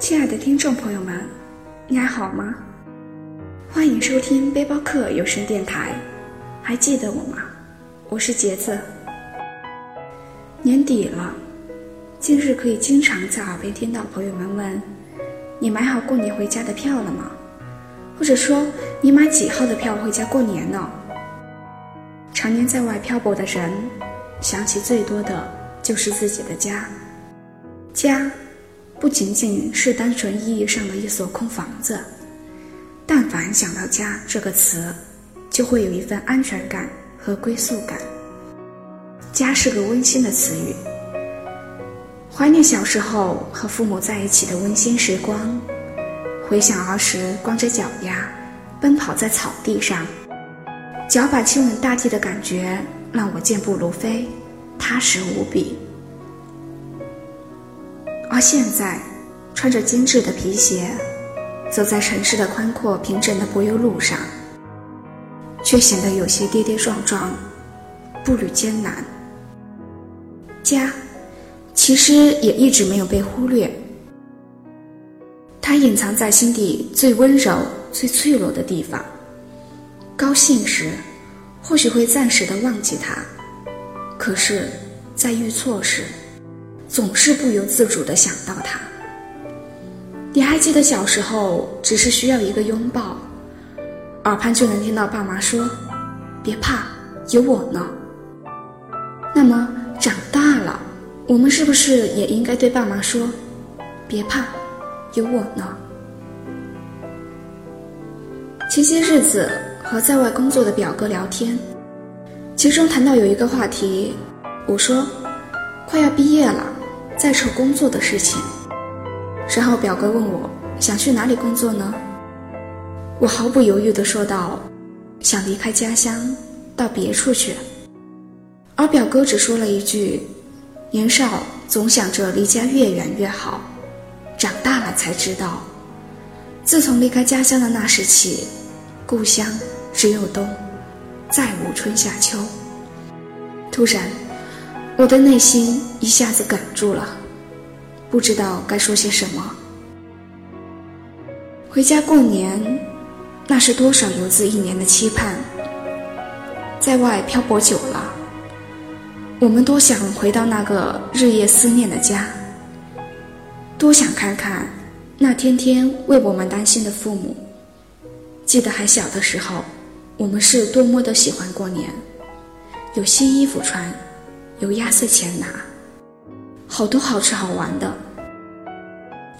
亲爱的听众朋友们，你还好吗？欢迎收听背包客有声电台。还记得我吗？我是杰子。年底了，近日可以经常在耳边听到朋友们问：“你买好过年回家的票了吗？”或者说：“你买几号的票回家过年呢？”常年在外漂泊的人，想起最多的就是自己的家。家，不仅仅是单纯意义上的一所空房子。但凡想到“家”这个词，就会有一份安全感和归宿感。家是个温馨的词语，怀念小时候和父母在一起的温馨时光，回想儿时光着脚丫奔跑在草地上，脚把亲吻大地的感觉，让我健步如飞，踏实无比。而现在，穿着精致的皮鞋，走在城市的宽阔平整的柏油路上，却显得有些跌跌撞撞，步履艰难。家，其实也一直没有被忽略。它隐藏在心底最温柔、最脆弱的地方。高兴时，或许会暂时的忘记它；可是，在遇错时，总是不由自主的想到他。你还记得小时候，只是需要一个拥抱，耳畔就能听到爸妈说：“别怕，有我呢。”那么。长大了，我们是不是也应该对爸妈说：“别怕，有我呢？”前些日子和在外工作的表哥聊天，其中谈到有一个话题，我说：“快要毕业了，在愁工作的事情。”然后表哥问我想去哪里工作呢？我毫不犹豫地说道：“想离开家乡，到别处去。”而表哥只说了一句：“年少总想着离家越远越好，长大了才知道，自从离开家乡的那时起，故乡只有冬，再无春夏秋。”突然，我的内心一下子哽住了，不知道该说些什么。回家过年，那是多少游子一年的期盼。在外漂泊久了。我们多想回到那个日夜思念的家，多想看看那天天为我们担心的父母。记得还小的时候，我们是多么的喜欢过年，有新衣服穿，有压岁钱拿，好多好吃好玩的。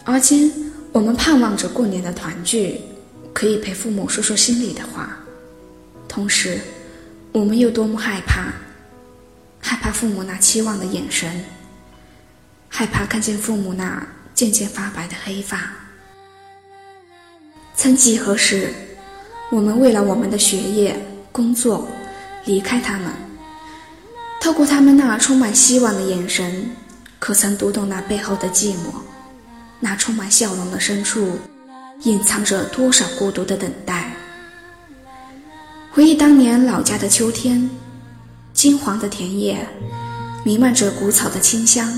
而今，我们盼望着过年的团聚，可以陪父母说说心里的话，同时，我们又多么害怕。害怕父母那期望的眼神，害怕看见父母那渐渐发白的黑发。曾几何时，我们为了我们的学业、工作，离开他们。透过他们那充满希望的眼神，可曾读懂那背后的寂寞？那充满笑容的深处，隐藏着多少孤独的等待？回忆当年老家的秋天。金黄的田野，弥漫着谷草的清香，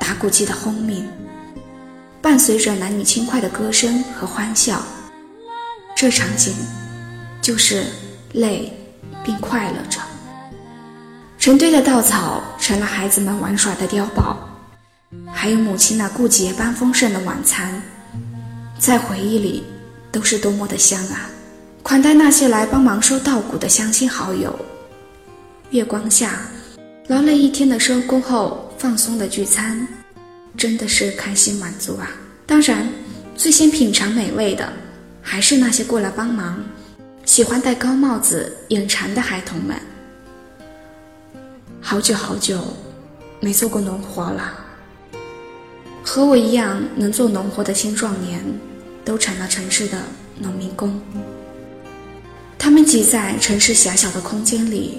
打谷机的轰鸣，伴随着男女轻快的歌声和欢笑。这场景，就是累并快乐着。成堆的稻草成了孩子们玩耍的碉堡，还有母亲那顾节般丰盛的晚餐，在回忆里都是多么的香啊！款待那些来帮忙收稻谷的乡亲好友。月光下，劳累一天的收工后放松的聚餐，真的是开心满足啊！当然，最先品尝美味的，还是那些过来帮忙、喜欢戴高帽子眼馋的孩童们。好久好久，没做过农活了。和我一样能做农活的青壮年，都成了城市的农民工。他们挤在城市狭小的空间里。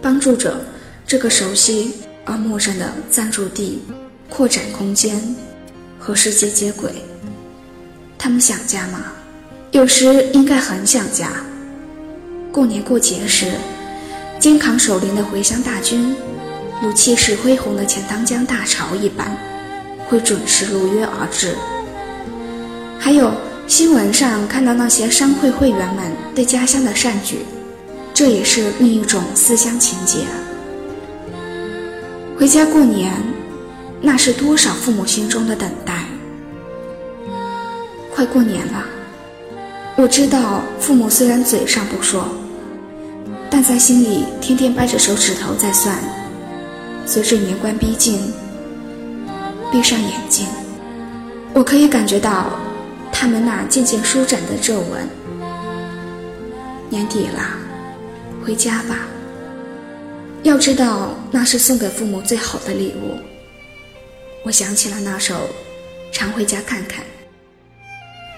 帮助着这个熟悉而陌生的暂住地扩展空间和世界接轨。他们想家吗？有时应该很想家。过年过节时，肩扛守灵的回乡大军，如气势恢宏的钱塘江大潮一般，会准时如约而至。还有新闻上看到那些商会会员们对家乡的善举，这也是另一种思乡情结。回家过年，那是多少父母心中的等待。快过年了，我知道父母虽然嘴上不说，但在心里天天掰着手指头在算。随着年关逼近，闭上眼睛，我可以感觉到他们那渐渐舒展的皱纹。年底了，回家吧。要知道，那是送给父母最好的礼物。我想起了那首《常回家看看》。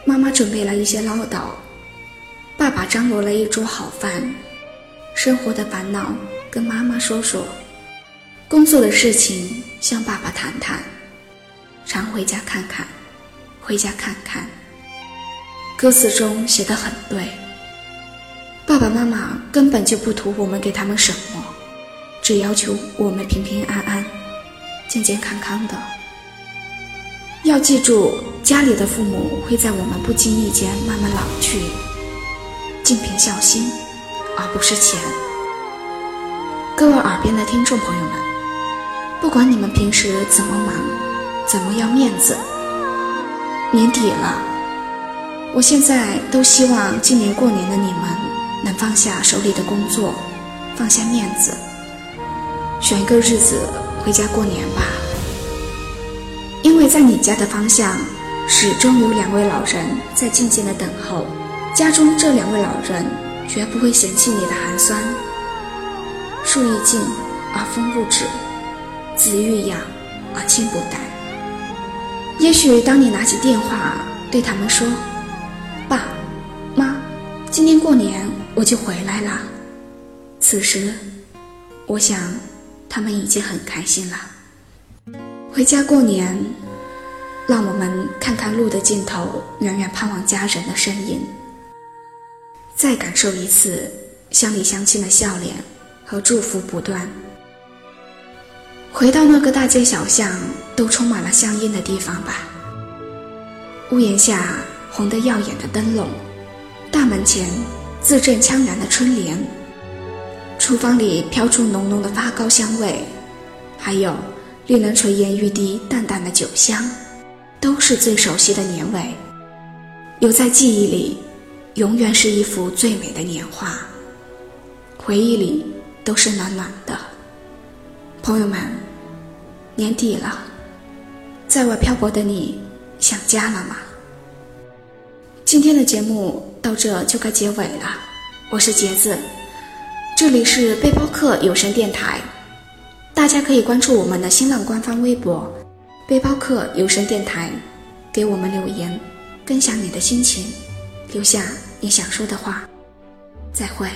妈妈准备了一些唠叨，爸爸张罗了一桌好饭，生活的烦恼跟妈妈说说，工作的事情向爸爸谈谈。常回家看看，回家看看。歌词中写的很对，爸爸妈妈根本就不图我们给他们什么。只要求我们平平安安、健健康康的。要记住，家里的父母会在我们不经意间慢慢老去，尽凭孝心，而不是钱。各位耳边的听众朋友们，不管你们平时怎么忙，怎么要面子，年底了，我现在都希望今年过年的你们能放下手里的工作，放下面子。选一个日子回家过年吧，因为在你家的方向，始终有两位老人在静静的等候。家中这两位老人绝不会嫌弃你的寒酸。树欲静而风不止，子欲养而亲不待。也许当你拿起电话对他们说：“爸妈，今年过年我就回来了。”此时，我想。他们已经很开心了。回家过年，让我们看看路的尽头，远远盼望家人的身影，再感受一次乡里乡亲的笑脸和祝福不断。回到那个大街小巷都充满了香烟的地方吧。屋檐下红得耀眼的灯笼，大门前字正腔圆的春联。厨房里飘出浓浓的发糕香味，还有令人垂涎欲滴淡淡的酒香，都是最熟悉的年味，留在记忆里，永远是一幅最美的年画。回忆里都是暖暖的。朋友们，年底了，在外漂泊的你，想家了吗？今天的节目到这就该结尾了，我是杰子。这里是背包客有声电台，大家可以关注我们的新浪官方微博“背包客有声电台”，给我们留言，分享你的心情，留下你想说的话。再会。